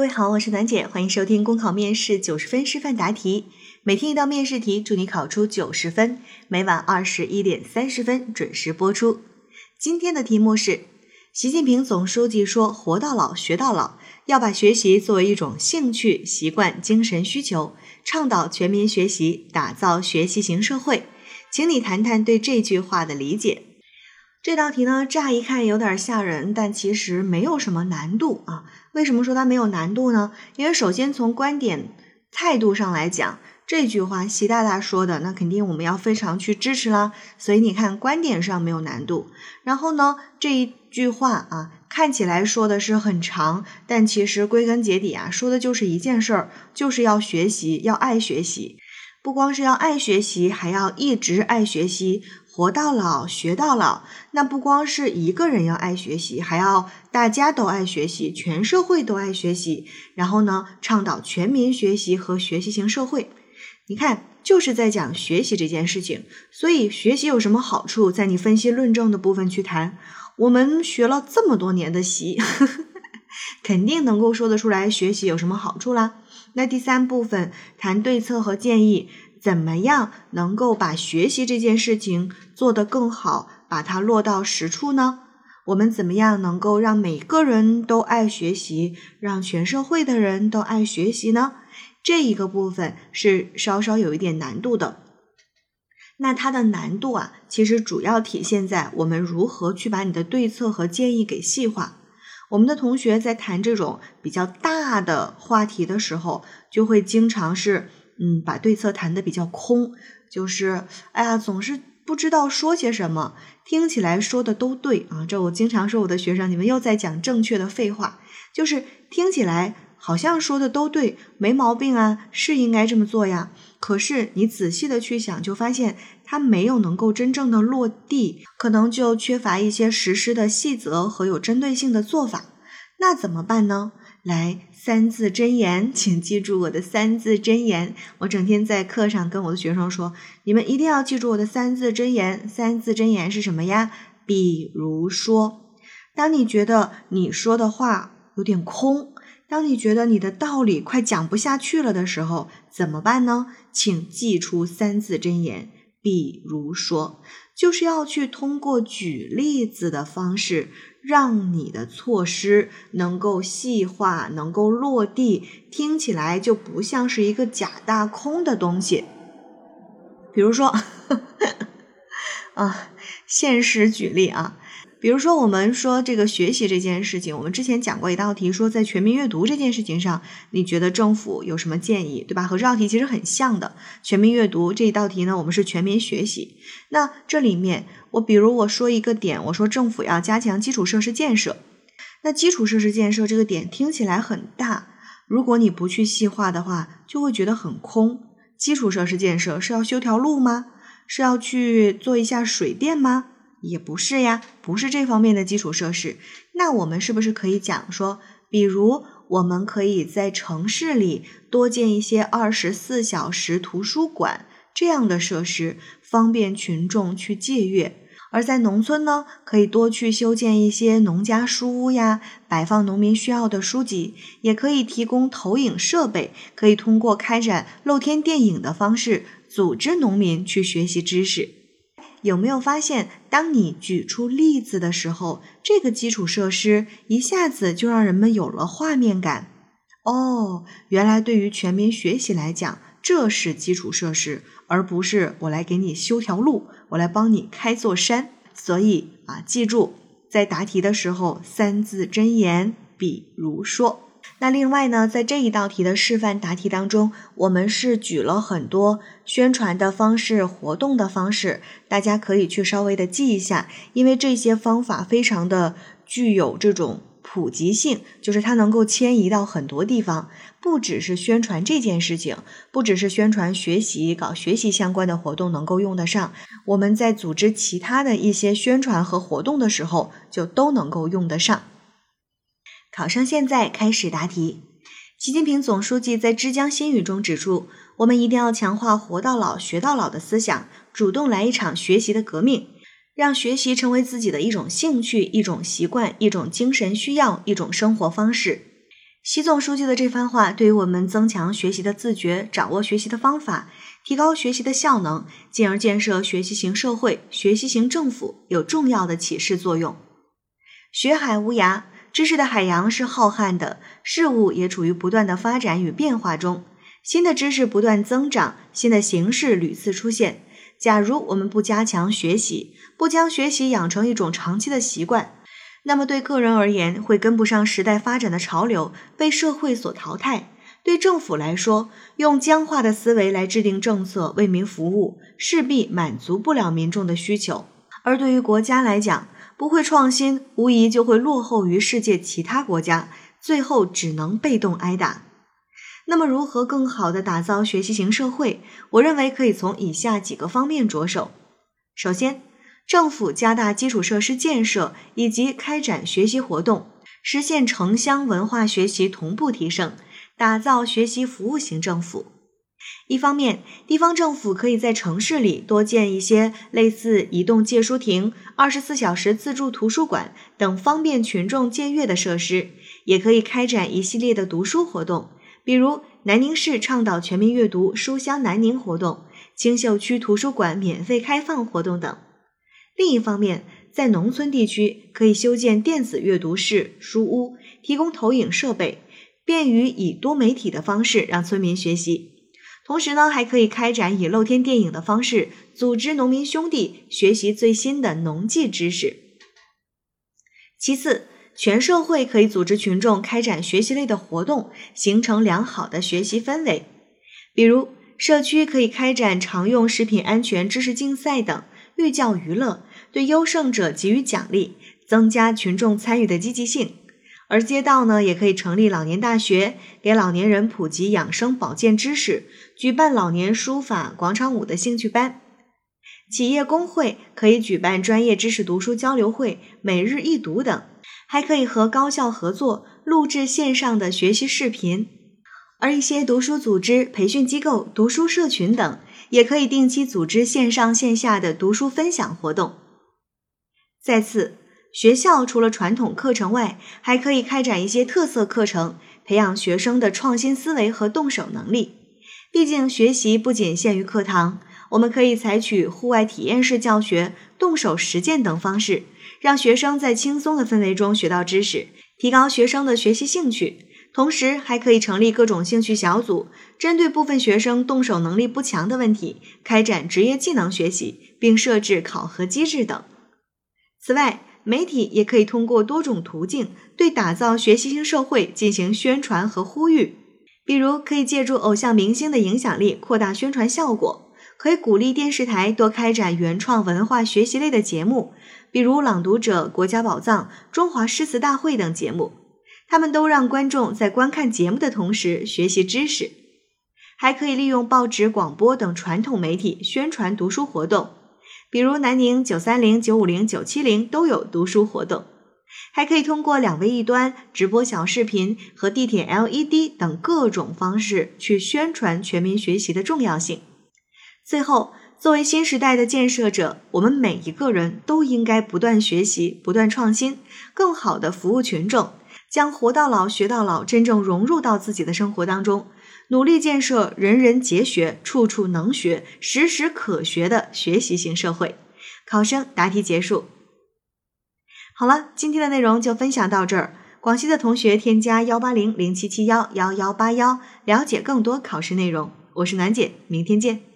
各位好，我是暖姐，欢迎收听公考面试九十分示范答题，每天一道面试题，祝你考出九十分。每晚二十一点三十分准时播出。今天的题目是：习近平总书记说“活到老，学到老”，要把学习作为一种兴趣、习惯、精神需求，倡导全民学习，打造学习型社会。请你谈谈对这句话的理解。这道题呢，乍一看有点吓人，但其实没有什么难度啊。为什么说它没有难度呢？因为首先从观点态度上来讲，这句话习大大说的，那肯定我们要非常去支持啦。所以你看，观点上没有难度。然后呢，这一句话啊，看起来说的是很长，但其实归根结底啊，说的就是一件事儿，就是要学习，要爱学习。不光是要爱学习，还要一直爱学习。活到老，学到老。那不光是一个人要爱学习，还要大家都爱学习，全社会都爱学习。然后呢，倡导全民学习和学习型社会。你看，就是在讲学习这件事情。所以，学习有什么好处？在你分析论证的部分去谈。我们学了这么多年的习，肯定能够说得出来学习有什么好处啦。那第三部分谈对策和建议。怎么样能够把学习这件事情做得更好，把它落到实处呢？我们怎么样能够让每个人都爱学习，让全社会的人都爱学习呢？这一个部分是稍稍有一点难度的。那它的难度啊，其实主要体现在我们如何去把你的对策和建议给细化。我们的同学在谈这种比较大的话题的时候，就会经常是。嗯，把对策谈的比较空，就是哎呀，总是不知道说些什么，听起来说的都对啊。这我经常说我的学生，你们又在讲正确的废话，就是听起来好像说的都对，没毛病啊，是应该这么做呀。可是你仔细的去想，就发现它没有能够真正的落地，可能就缺乏一些实施的细则和有针对性的做法。那怎么办呢？来，三字真言，请记住我的三字真言。我整天在课上跟我的学生说，你们一定要记住我的三字真言。三字真言是什么呀？比如说，当你觉得你说的话有点空，当你觉得你的道理快讲不下去了的时候，怎么办呢？请记出三字真言。比如说，就是要去通过举例子的方式。让你的措施能够细化，能够落地，听起来就不像是一个假大空的东西。比如说，啊，现实举例啊。比如说，我们说这个学习这件事情，我们之前讲过一道题，说在全民阅读这件事情上，你觉得政府有什么建议，对吧？和这道题其实很像的。全民阅读这一道题呢，我们是全民学习。那这里面，我比如我说一个点，我说政府要加强基础设施建设。那基础设施建设这个点听起来很大，如果你不去细化的话，就会觉得很空。基础设施建设是要修条路吗？是要去做一下水电吗？也不是呀，不是这方面的基础设施。那我们是不是可以讲说，比如我们可以在城市里多建一些二十四小时图书馆这样的设施，方便群众去借阅；而在农村呢，可以多去修建一些农家书屋呀，摆放农民需要的书籍，也可以提供投影设备，可以通过开展露天电影的方式，组织农民去学习知识。有没有发现，当你举出例子的时候，这个基础设施一下子就让人们有了画面感？哦，原来对于全民学习来讲，这是基础设施，而不是我来给你修条路，我来帮你开座山。所以啊，记住在答题的时候，三字真言，比如说。那另外呢，在这一道题的示范答题当中，我们是举了很多宣传的方式、活动的方式，大家可以去稍微的记一下，因为这些方法非常的具有这种普及性，就是它能够迁移到很多地方，不只是宣传这件事情，不只是宣传学习、搞学习相关的活动能够用得上，我们在组织其他的一些宣传和活动的时候，就都能够用得上。考生现在开始答题。习近平总书记在之江新语中指出，我们一定要强化“活到老，学到老”的思想，主动来一场学习的革命，让学习成为自己的一种兴趣、一种习惯、一种精神需要、一种生活方式。习总书记的这番话，对于我们增强学习的自觉、掌握学习的方法、提高学习的效能，进而建设学习型社会、学习型政府，有重要的启示作用。学海无涯，知识的海洋是浩瀚的，事物也处于不断的发展与变化中，新的知识不断增长，新的形式屡次出现。假如我们不加强学习，不将学习养成一种长期的习惯，那么对个人而言，会跟不上时代发展的潮流，被社会所淘汰；对政府来说，用僵化的思维来制定政策、为民服务，势必满足不了民众的需求；而对于国家来讲，不会创新，无疑就会落后于世界其他国家，最后只能被动挨打。那么，如何更好地打造学习型社会？我认为可以从以下几个方面着手。首先，政府加大基础设施建设以及开展学习活动，实现城乡文化学习同步提升，打造学习服务型政府。一方面，地方政府可以在城市里多建一些类似移动借书亭、二十四小时自助图书馆等方便群众借阅的设施，也可以开展一系列的读书活动，比如南宁市倡导全民阅读“书香南宁”活动、青秀区图书馆免费开放活动等。另一方面，在农村地区可以修建电子阅读室、书屋，提供投影设备，便于以多媒体的方式让村民学习。同时呢，还可以开展以露天电影的方式，组织农民兄弟学习最新的农技知识。其次，全社会可以组织群众开展学习类的活动，形成良好的学习氛围。比如，社区可以开展常用食品安全知识竞赛等，寓教于乐。对优胜者给予奖励，增加群众参与的积极性。而街道呢，也可以成立老年大学，给老年人普及养生保健知识，举办老年书法、广场舞的兴趣班。企业工会可以举办专业知识读书交流会、每日一读等，还可以和高校合作录制线上的学习视频。而一些读书组织、培训机构、读书社群等，也可以定期组织线上线下的读书分享活动。再次，学校除了传统课程外，还可以开展一些特色课程，培养学生的创新思维和动手能力。毕竟，学习不仅限于课堂，我们可以采取户外体验式教学、动手实践等方式，让学生在轻松的氛围中学到知识，提高学生的学习兴趣。同时，还可以成立各种兴趣小组，针对部分学生动手能力不强的问题，开展职业技能学习，并设置考核机制等。此外，媒体也可以通过多种途径对打造学习型社会进行宣传和呼吁。比如，可以借助偶像明星的影响力扩大宣传效果；可以鼓励电视台多开展原创文化学习类的节目，比如《朗读者》《国家宝藏》《中华诗词大会》等节目，他们都让观众在观看节目的同时学习知识。还可以利用报纸、广播等传统媒体宣传读书活动。比如南宁九三零、九五零、九七零都有读书活动，还可以通过两微一端、直播小视频和地铁 LED 等各种方式去宣传全民学习的重要性。最后，作为新时代的建设者，我们每一个人都应该不断学习、不断创新，更好的服务群众，将“活到老，学到老”真正融入到自己的生活当中。努力建设人人皆学、处处能学、时时可学的学习型社会。考生答题结束。好了，今天的内容就分享到这儿。广西的同学添加幺八零零七七幺幺幺八幺，了解更多考试内容。我是暖姐，明天见。